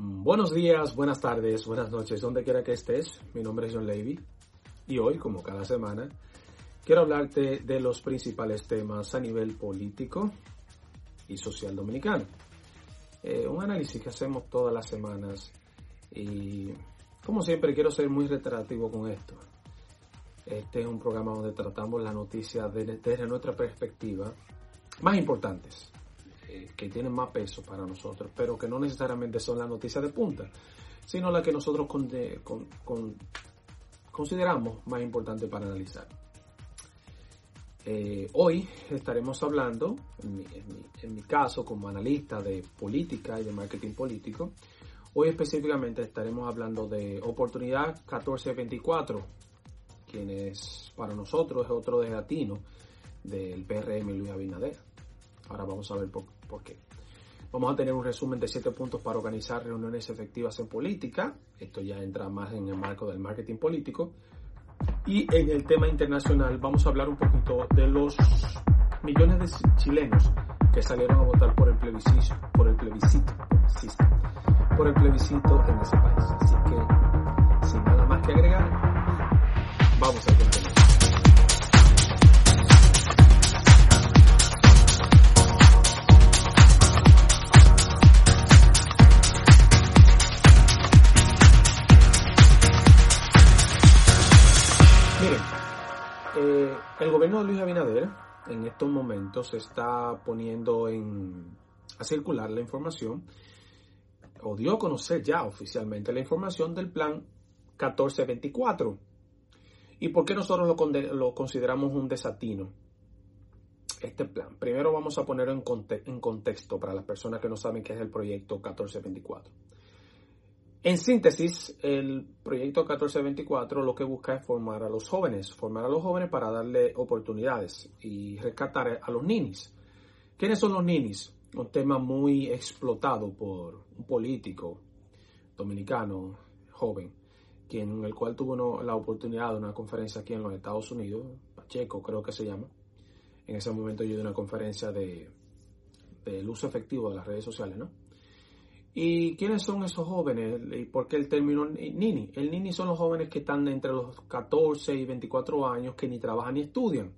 Buenos días, buenas tardes, buenas noches, donde quiera que estés. Mi nombre es John Levy y hoy, como cada semana, quiero hablarte de los principales temas a nivel político y social dominicano. Eh, un análisis que hacemos todas las semanas y, como siempre, quiero ser muy reiterativo con esto. Este es un programa donde tratamos las noticias desde nuestra perspectiva más importantes que tienen más peso para nosotros, pero que no necesariamente son las noticias de punta, sino las que nosotros consideramos más importantes para analizar. Eh, hoy estaremos hablando, en mi, caso como analista de política y de marketing político, hoy específicamente estaremos hablando de oportunidad 1424, quien es para nosotros es otro de latino del PRM Luis Abinader. Ahora vamos a ver por, por qué. Vamos a tener un resumen de siete puntos para organizar reuniones efectivas en política. Esto ya entra más en el marco del marketing político. Y en el tema internacional vamos a hablar un poquito de los millones de chilenos que salieron a votar por el plebiscito, por el plebiscito, por el plebiscito en ese país. Así que, sin nada más que agregar, vamos a continuar. Luis Abinader en estos momentos está poniendo en, a circular la información, o dio a conocer ya oficialmente la información del plan 1424. ¿Y por qué nosotros lo, lo consideramos un desatino? Este plan. Primero vamos a ponerlo en, en contexto para las personas que no saben qué es el proyecto 1424. En síntesis, el proyecto 1424 lo que busca es formar a los jóvenes, formar a los jóvenes para darle oportunidades y rescatar a los ninis. ¿Quiénes son los ninis? Un tema muy explotado por un político dominicano joven, quien, en el cual tuvo la oportunidad de una conferencia aquí en los Estados Unidos, Pacheco creo que se llama. En ese momento yo di una conferencia de, del uso efectivo de las redes sociales, ¿no? ¿Y quiénes son esos jóvenes? ¿Y por qué el término Nini? El Nini son los jóvenes que están entre los 14 y 24 años que ni trabajan ni estudian.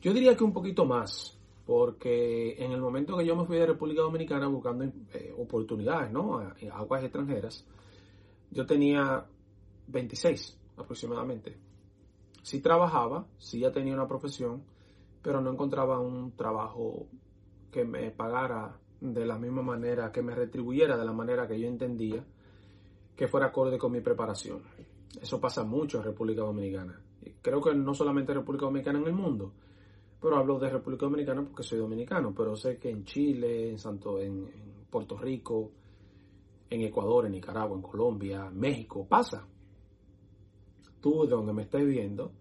Yo diría que un poquito más, porque en el momento que yo me fui de República Dominicana buscando eh, oportunidades, ¿no? A, aguas extranjeras, yo tenía 26 aproximadamente. Sí trabajaba, sí ya tenía una profesión, pero no encontraba un trabajo que me pagara de la misma manera, que me retribuyera de la manera que yo entendía que fuera acorde con mi preparación. Eso pasa mucho en República Dominicana. Creo que no solamente en República Dominicana en el mundo, pero hablo de República Dominicana porque soy dominicano, pero sé que en Chile, en, Santo, en, Puerto Rico, en Ecuador, en Nicaragua, en Colombia, México, pasa. Tú de donde me estés viendo,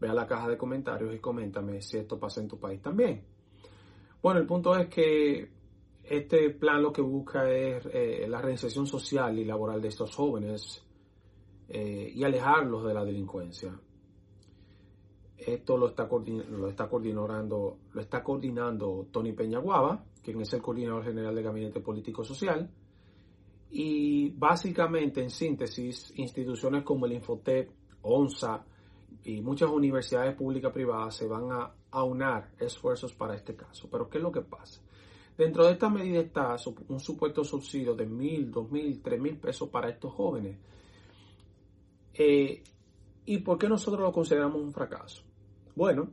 ve a la caja de comentarios y coméntame si esto pasa en tu país también. Bueno, el punto es que este plan lo que busca es eh, la reinserción social y laboral de estos jóvenes eh, y alejarlos de la delincuencia. Esto lo está, coordinando, lo está coordinando Tony Peñaguaba, quien es el coordinador general del Gabinete Político Social. Y básicamente, en síntesis, instituciones como el Infotep, ONSA y muchas universidades públicas privadas se van a aunar esfuerzos para este caso. Pero ¿qué es lo que pasa? Dentro de esta medida está un supuesto subsidio de mil, dos mil, tres mil pesos para estos jóvenes. Eh, ¿Y por qué nosotros lo consideramos un fracaso? Bueno,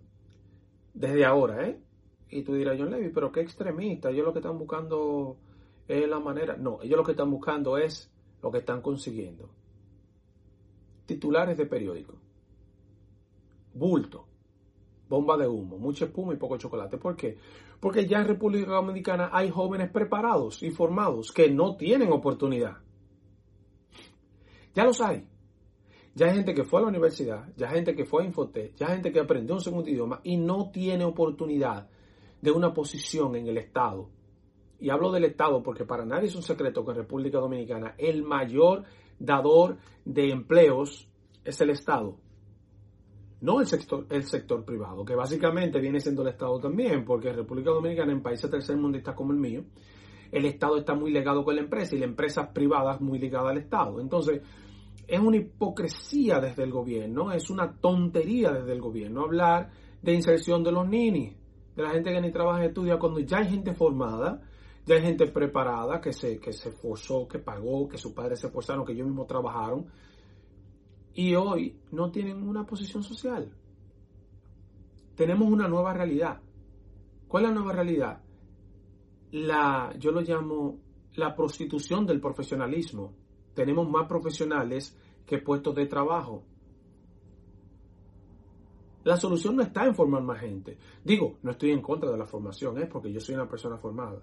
desde ahora, ¿eh? Y tú dirás, John Levy, pero qué extremista, ellos lo que están buscando es la manera. No, ellos lo que están buscando es lo que están consiguiendo. Titulares de periódico. Bulto bomba de humo, mucha espuma y poco chocolate. ¿Por qué? Porque ya en República Dominicana hay jóvenes preparados y formados que no tienen oportunidad. Ya los hay. Ya hay gente que fue a la universidad, ya hay gente que fue a Infotec, ya hay gente que aprendió un segundo idioma y no tiene oportunidad de una posición en el Estado. Y hablo del Estado porque para nadie es un secreto que en República Dominicana el mayor dador de empleos es el Estado no el sector, el sector privado, que básicamente viene siendo el Estado también, porque República Dominicana, en países tercermundistas como el mío, el Estado está muy ligado con la empresa y la empresa privada muy ligada al Estado. Entonces, es una hipocresía desde el gobierno, es una tontería desde el gobierno hablar de inserción de los ninis, de la gente que ni trabaja ni estudia, cuando ya hay gente formada, ya hay gente preparada, que se, que se esforzó, que pagó, que sus padres se esforzaron, que ellos mismos trabajaron, y hoy no tienen una posición social. Tenemos una nueva realidad. ¿Cuál es la nueva realidad? La, yo lo llamo la prostitución del profesionalismo. Tenemos más profesionales que puestos de trabajo. La solución no está en formar más gente. Digo, no estoy en contra de la formación, es porque yo soy una persona formada.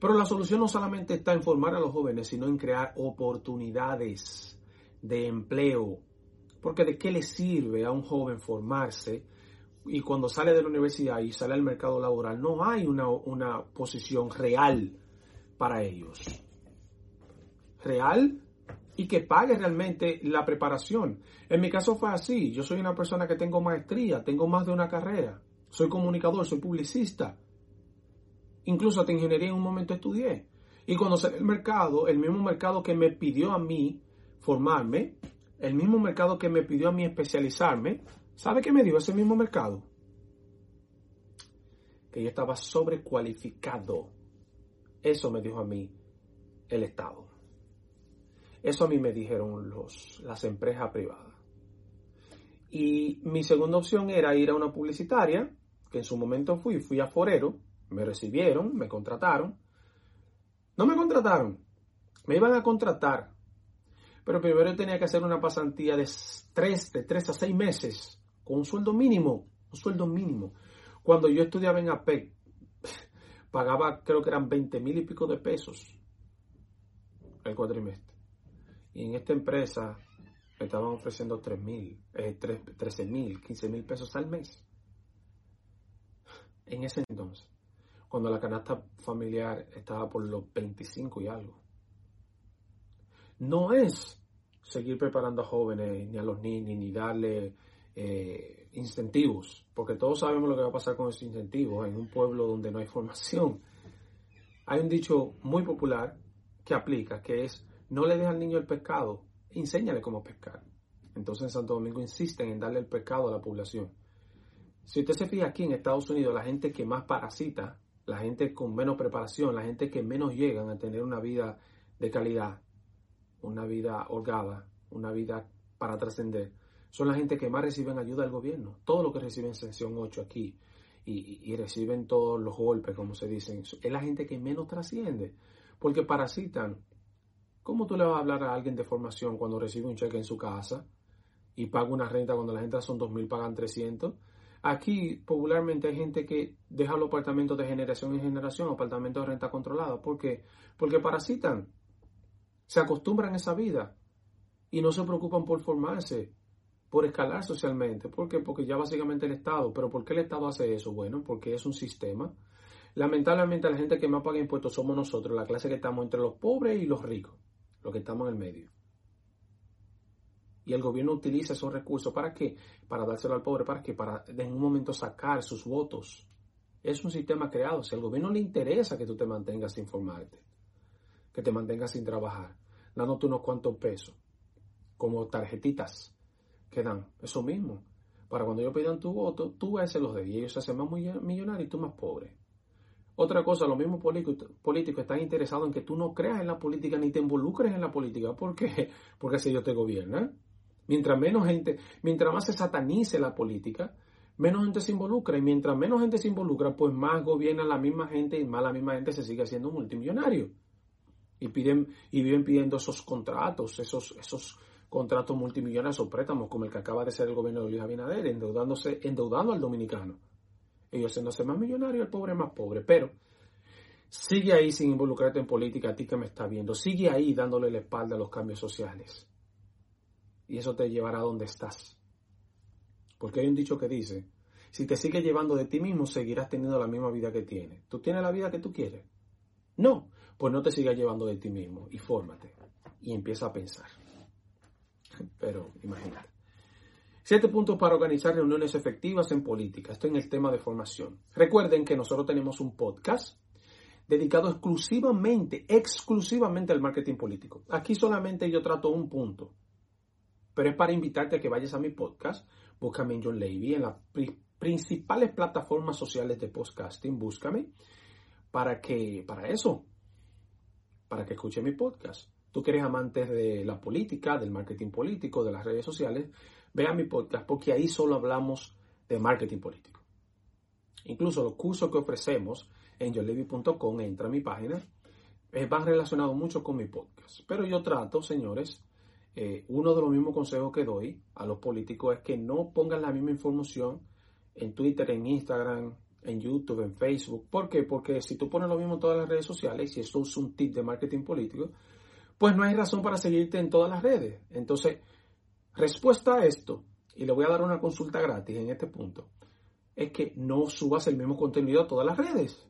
Pero la solución no solamente está en formar a los jóvenes, sino en crear oportunidades de empleo. Porque de qué le sirve a un joven formarse y cuando sale de la universidad y sale al mercado laboral no hay una, una posición real para ellos. Real y que pague realmente la preparación. En mi caso fue así. Yo soy una persona que tengo maestría, tengo más de una carrera. Soy comunicador, soy publicista. Incluso hasta ingeniería en un momento estudié. Y cuando sale el mercado, el mismo mercado que me pidió a mí formarme, el mismo mercado que me pidió a mí especializarme, ¿sabe qué me dio ese mismo mercado? Que yo estaba sobrecualificado. Eso me dijo a mí el Estado. Eso a mí me dijeron los, las empresas privadas. Y mi segunda opción era ir a una publicitaria, que en su momento fui, fui a Forero, me recibieron, me contrataron. No me contrataron, me iban a contratar. Pero primero tenía que hacer una pasantía de tres, de tres a seis meses, con un sueldo mínimo, un sueldo mínimo. Cuando yo estudiaba en APEC, pagaba creo que eran 20 mil y pico de pesos el cuatrimestre. Y en esta empresa me estaban ofreciendo 3 mil, eh, 13 mil, 15 mil pesos al mes. En ese entonces, cuando la canasta familiar estaba por los 25 y algo. No es seguir preparando a jóvenes, ni a los niños, ni darle eh, incentivos, porque todos sabemos lo que va a pasar con esos incentivos en un pueblo donde no hay formación. Hay un dicho muy popular que aplica, que es no le deja al niño el pescado, enséñale cómo pescar. Entonces en Santo Domingo insisten en darle el pescado a la población. Si usted se fija aquí en Estados Unidos, la gente que más parasita, la gente con menos preparación, la gente que menos llegan a tener una vida de calidad, una vida holgada, una vida para trascender, son la gente que más reciben ayuda del gobierno. Todo lo que reciben sección 8 aquí y, reciben todos los golpes, como se dicen, es la gente que menos trasciende, porque parasitan ¿Cómo tú le vas a hablar a alguien de formación cuando recibe un cheque en su casa y paga una renta cuando las rentas son 2.000, pagan 300? Aquí popularmente hay gente que deja los apartamentos de generación en generación, apartamentos de renta controlada. ¿Por qué? Porque parasitan, se acostumbran a esa vida y no se preocupan por formarse, por escalar socialmente. ¿Por qué? Porque ya básicamente el Estado. ¿Pero por qué el Estado hace eso? Bueno, porque es un sistema. Lamentablemente la gente que más paga impuestos somos nosotros, la clase que estamos entre los pobres y los ricos lo que estamos en el medio. Y el gobierno utiliza esos recursos para qué? Para dárselo al pobre, para qué? Para en un momento sacar sus votos. Es un sistema creado. Si al gobierno le interesa que tú te mantengas sin formarte, que te mantengas sin trabajar, dándote unos cuantos pesos, como tarjetitas que dan, eso mismo. Para cuando ellos pidan tu voto, tú a ese los de y ellos se hacen más millonarios y tú más pobre. Otra cosa, los mismos políticos están interesados en que tú no creas en la política ni te involucres en la política. ¿Por qué? Porque así ellos te gobiernan. Mientras menos gente, mientras más se satanice la política, menos gente se involucra. Y mientras menos gente se involucra, pues más gobierna la misma gente y más la misma gente se sigue haciendo multimillonario. Y piden, y viven pidiendo esos contratos, esos, esos contratos multimillonarios o préstamos, como el que acaba de ser el gobierno de Luis Abinader, endeudándose, endeudando al dominicano ellos haciéndose más millonario, el pobre más pobre. Pero sigue ahí sin involucrarte en política, a ti que me está viendo. Sigue ahí dándole la espalda a los cambios sociales. Y eso te llevará a donde estás. Porque hay un dicho que dice, si te sigues llevando de ti mismo, seguirás teniendo la misma vida que tienes. ¿Tú tienes la vida que tú quieres? No, pues no te sigas llevando de ti mismo y fórmate. Y empieza a pensar. Pero imagínate. Siete puntos para organizar reuniones efectivas en política. Esto en el tema de formación. Recuerden que nosotros tenemos un podcast dedicado exclusivamente, exclusivamente al marketing político. Aquí solamente yo trato un punto, pero es para invitarte a que vayas a mi podcast, búscame en John Levy, en las principales plataformas sociales de podcasting, búscame, para que, para eso, para que escuche mi podcast. Tú que eres amante de la política, del marketing político, de las redes sociales, ve mi podcast porque ahí solo hablamos de marketing político. Incluso los cursos que ofrecemos en yolevi.com, entra a mi página, eh, van relacionados mucho con mi podcast. Pero yo trato, señores, eh, uno de los mismos consejos que doy a los políticos es que no pongan la misma información en Twitter, en Instagram, en YouTube, en Facebook. ¿Por qué? Porque si tú pones lo mismo en todas las redes sociales, y esto es un tip de marketing político, pues no hay razón para seguirte en todas las redes. Entonces, respuesta a esto, y le voy a dar una consulta gratis en este punto, es que no subas el mismo contenido a todas las redes.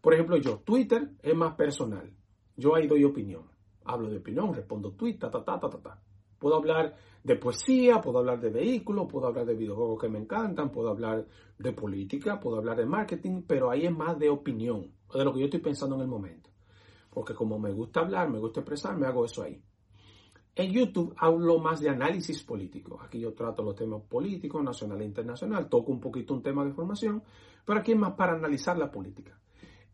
Por ejemplo, yo, Twitter es más personal. Yo ahí doy opinión. Hablo de opinión, respondo tweet, ta, ta, ta, ta, ta. Puedo hablar de poesía, puedo hablar de vehículos, puedo hablar de videojuegos que me encantan, puedo hablar de política, puedo hablar de marketing, pero ahí es más de opinión, de lo que yo estoy pensando en el momento. Porque como me gusta hablar, me gusta expresar, me hago eso ahí. En YouTube hablo más de análisis político. Aquí yo trato los temas políticos, nacional e internacional, toco un poquito un tema de formación, pero aquí es más para analizar la política.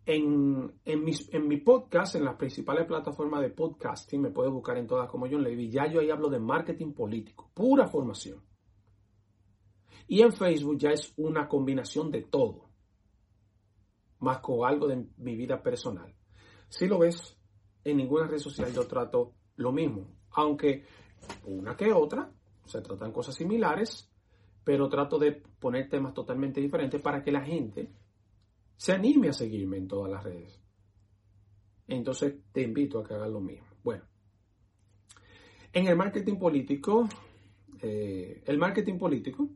En, en, mi podcast, en las principales plataformas de podcasting, me puedes buscar en todas como John Levy, ya yo ahí hablo de marketing político, pura formación. Y en Facebook ya es una combinación de todo, más con algo de mi vida personal. Si lo ves, en ninguna red social yo trato lo mismo, aunque una que otra se tratan cosas similares, pero trato de poner temas totalmente diferentes para que la gente se anime a seguirme en todas las redes. Entonces te invito a que hagas lo mismo. Bueno, en el marketing político, eh, el marketing político,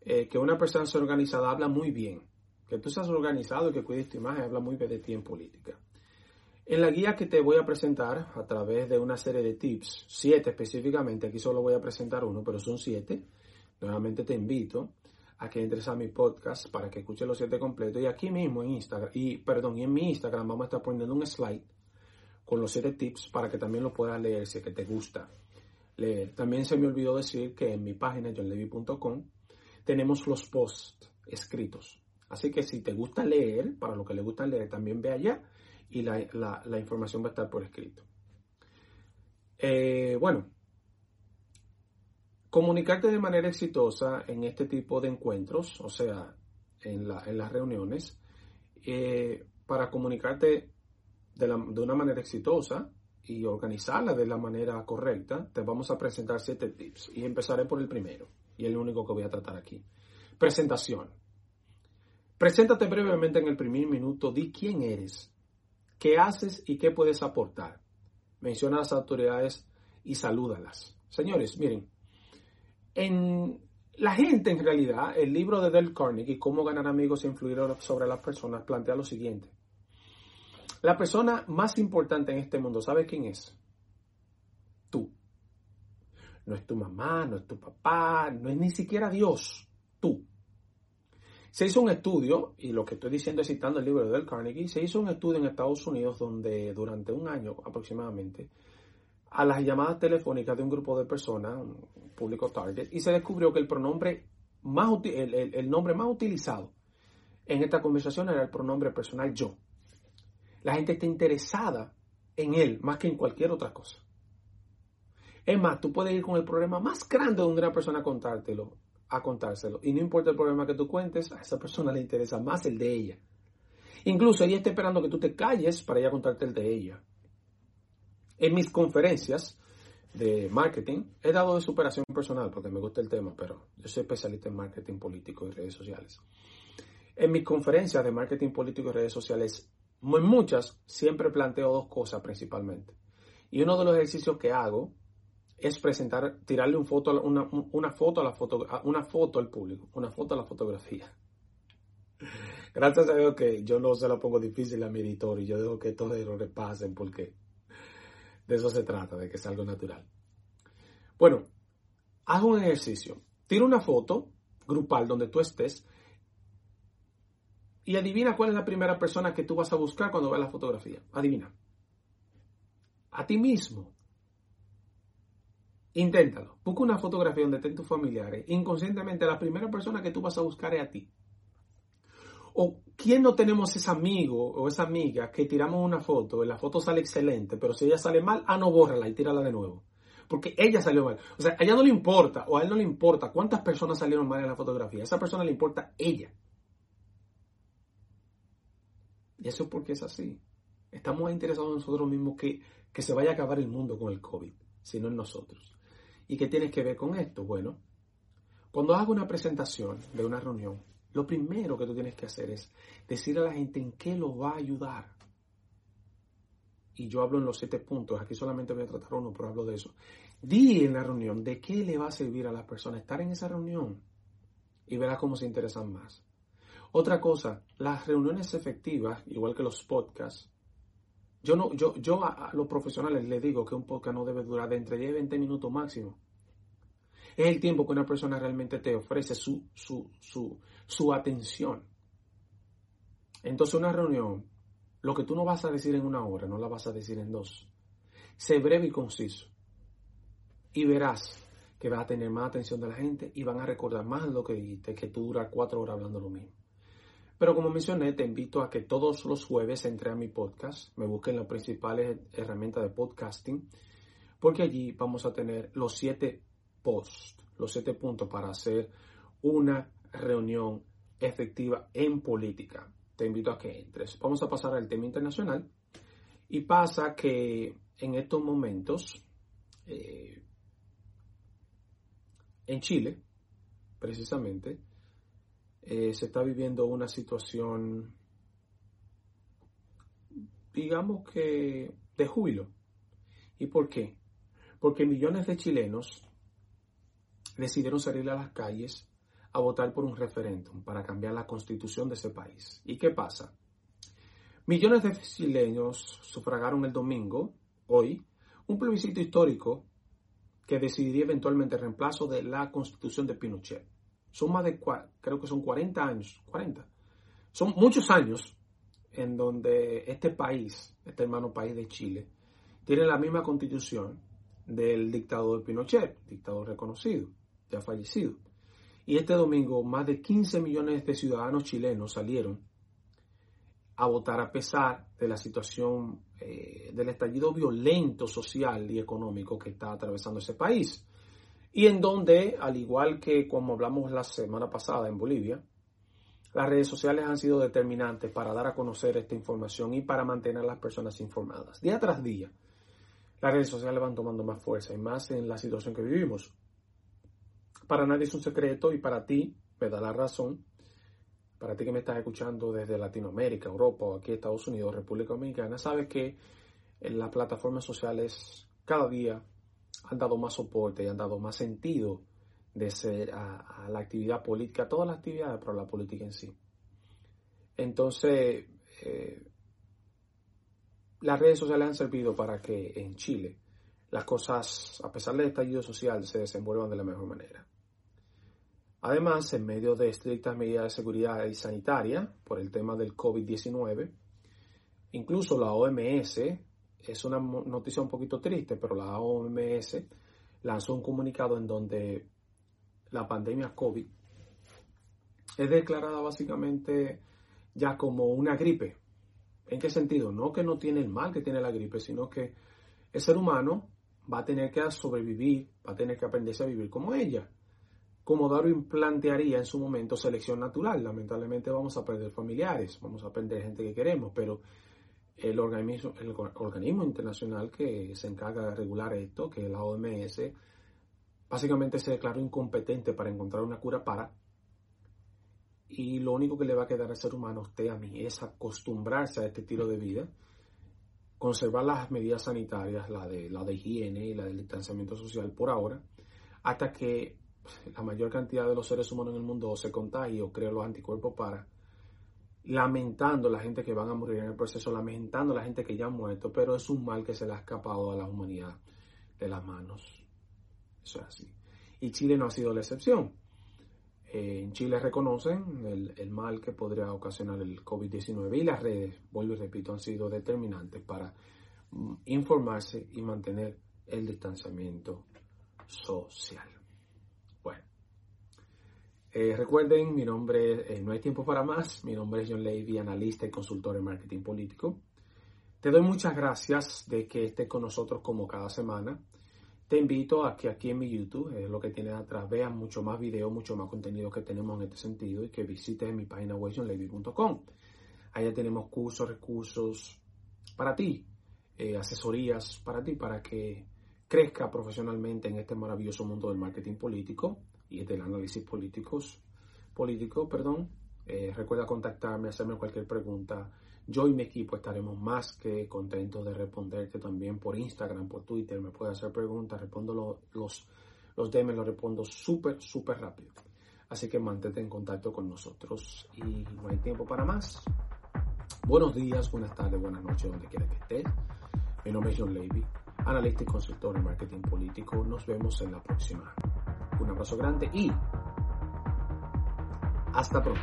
eh, que una persona sea organizada habla muy bien. Que tú seas organizado y que cuides tu imagen habla muy bien de ti en política. En la guía que te voy a presentar a través de una serie de tips, siete específicamente, aquí solo voy a presentar uno, pero son siete. Nuevamente te invito a que entres a mi podcast para que escuches los siete completos. Y aquí mismo en Instagram, y perdón, y en mi Instagram vamos a estar poniendo un slide con los siete tips para que también lo puedas leer si es que te gusta leer. También se me olvidó decir que en mi página johnlevy.com tenemos los posts escritos. Así que si te gusta leer, para lo que le gusta leer, también ve allá y la, información va a estar por escrito. Eh, bueno, Comunicarte de manera exitosa en este tipo de encuentros, o sea, en, las reuniones, eh, para comunicarte de, una manera exitosa y organizarla de la manera correcta, te vamos a presentar siete tips. Y empezaré por el primero, y el único que voy a tratar aquí. Presentación. Preséntate brevemente en el primer minuto, di quién eres, qué haces y qué puedes aportar. Menciona a las autoridades y salúdalas. Señores, miren, en la gente, en realidad, el libro de Dale Carnegie, Cómo ganar amigos e influir sobre las personas, plantea lo siguiente. La persona más importante en este mundo, ¿sabes quién es? Tú. No es tu mamá, no es tu papá, no es ni siquiera Dios. Tú. Se hizo un estudio, y lo que estoy diciendo es citando el libro de Dale Carnegie, se hizo un estudio en Estados Unidos donde durante un año aproximadamente a las llamadas telefónicas de un grupo de personas, un público target, y se descubrió que el pronombre más el, nombre más utilizado en esta conversación era el pronombre personal yo. La gente está interesada en él más que en cualquier otra cosa. Es más, tú puedes ir con el problema más grande de una persona a contártelo, a contárselo. Y no importa el problema que tú cuentes, a esa persona le interesa más el de ella. Incluso ella está esperando que tú te calles para ella contarte el de ella. En mis conferencias de marketing he dado de superación personal porque me gusta el tema, pero yo soy especialista en marketing político y redes sociales. En mis conferencias de marketing político y redes sociales, en muchas, siempre planteo dos cosas principalmente. Y uno de los ejercicios que hago es presentar, tirarle una, foto a la foto, una foto al público, una foto a la fotografía. Gracias a Dios que yo no se la pongo difícil a mi editor y yo dejo que todos los errores pasen porque de eso se trata, de que sea algo natural. Bueno, haz un ejercicio. Tira una foto grupal donde tú estés Y adivina cuál es la primera persona que tú vas a buscar cuando veas la fotografía. Adivina. A ti mismo. Inténtalo. Busca una fotografía donde estén tus familiares. Inconscientemente, la primera persona que tú vas a buscar es a ti. O quién no tenemos ese amigo o esa amiga que tiramos una foto y la foto sale excelente, pero si ella sale mal, ah, no, bórrala y tírala de nuevo. Porque ella salió mal. O sea, a ella no le importa o a él no le importa cuántas personas salieron mal en la fotografía. A esa persona le importa ella. Y eso es porque es así. Estamos interesados en nosotros mismos que, que se vaya a acabar el mundo con el COVID, sino en nosotros. ¿Y qué tienes que ver con esto? Bueno, cuando hago una presentación de una reunión, lo primero que tú tienes que hacer es decirle a la gente en qué lo va a ayudar. Y yo hablo en los siete puntos, aquí solamente voy a tratar uno, pero hablo de eso. Di en la reunión de qué le va a servir a las personas estar en esa reunión y verás cómo se interesan más. Otra cosa, las reuniones efectivas, igual que los podcasts, yo, no, yo, yo a, los profesionales les digo que un podcast no debe durar de entre 10 y 20 minutos máximo. Es el tiempo que una persona realmente te ofrece su, su, su, su atención. Entonces una reunión, lo que tú no vas a decir en una hora, no la vas a decir en dos. Sé breve y conciso. Y verás que vas a tener más atención de la gente y van a recordar más lo que dijiste que tú duras cuatro horas hablando lo mismo. Pero como mencioné, te invito a que todos los jueves entre a mi podcast, me busquen las principales herramientas de podcasting, porque allí vamos a tener los siete posts, los siete puntos para hacer una reunión efectiva en política. Te invito a que entres. Vamos a pasar al tema internacional. Y pasa que en estos momentos, eh, en Chile, precisamente, eh, se está viviendo una situación, digamos que, de júbilo. ¿Y por qué? Porque millones de chilenos decidieron salir a las calles a votar por un referéndum para cambiar la constitución de ese país. ¿Y qué pasa? Millones de chilenos sufragaron el domingo, hoy, un plebiscito histórico que decidiría eventualmente el reemplazo de la constitución de Pinochet. Son más de, creo que son 40 años, 40. Son muchos años en donde este país, este hermano país de Chile, tiene la misma constitución del dictador Pinochet, dictador reconocido, ya fallecido. Y este domingo más de 15 millones de ciudadanos chilenos salieron a votar a pesar de la situación eh, del estallido violento social y económico que está atravesando ese país y en donde, al igual que como hablamos la semana pasada en Bolivia, las redes sociales han sido determinantes para dar a conocer esta información y para mantener a las personas informadas. Día tras día, las redes sociales van tomando más fuerza y más en la situación que vivimos. Para nadie es un secreto y para ti me da la razón, para ti que me estás escuchando desde Latinoamérica, Europa o aquí Estados Unidos, República Dominicana, sabes que en las plataformas sociales cada día han dado más soporte y han dado más sentido de ser a, la actividad política, a todas las actividades, pero la política en sí. Entonces, eh, las redes sociales han servido para que en Chile las cosas, a pesar del estallido social, se desenvuelvan de la mejor manera. Además, en medio de estrictas medidas de seguridad y sanitaria por el tema del COVID-19, incluso la OMS es una noticia un poquito triste, pero la OMS lanzó un comunicado en donde la pandemia COVID es declarada básicamente ya como una gripe. ¿En qué sentido? No que no tiene el mal que tiene la gripe, sino que el ser humano va a tener que sobrevivir, va a tener que aprenderse a vivir como ella. Como Darwin plantearía en su momento selección natural. Lamentablemente vamos a perder familiares, vamos a perder gente que queremos, pero el organismo, el organismo internacional que se encarga de regular esto, que es la OMS, básicamente se declaró incompetente para encontrar una cura para. Y lo único que le va a quedar al ser humano, usted, a mí, es acostumbrarse a este estilo de vida, conservar las medidas sanitarias, la de, la de higiene y la del distanciamiento social por ahora, hasta que la mayor cantidad de los seres humanos en el mundo se contagie o cree los anticuerpos para lamentando la gente que van a morir en el proceso, lamentando la gente que ya ha muerto, pero es un mal que se le ha escapado a la humanidad de las manos. Eso es así. Y Chile no ha sido la excepción. Eh, en Chile reconocen el, el, mal que podría ocasionar el COVID-19 y las redes, vuelvo y repito, han sido determinantes para mm, informarse y mantener el distanciamiento social. Eh, recuerden, mi nombre, eh, no hay tiempo para más, mi nombre es John Levy, analista y consultor en marketing político. Te doy muchas gracias de que estés con nosotros como cada semana. Te invito a que aquí en mi YouTube, es lo que tienes atrás, veas mucho más videos, mucho más contenido que tenemos en este sentido y que visites mi página web johnlevy.com. Allá tenemos cursos, recursos para ti, eh, asesorías para ti, para que crezca profesionalmente en este maravilloso mundo del marketing político y del análisis políticos, político. Perdón. Eh, recuerda contactarme, hacerme cualquier pregunta. Yo y mi equipo estaremos más que contentos de responderte también por Instagram, por Twitter. Me puedes hacer preguntas, respondo los, los DM, los respondo súper, súper rápido. Así que mantente en contacto con nosotros. Y no hay tiempo para más. Buenos días, buenas tardes, buenas noches, donde quiera que estés. Mi nombre es John Levy analista y consultor en marketing político. Nos vemos en la próxima. Un abrazo grande y hasta pronto.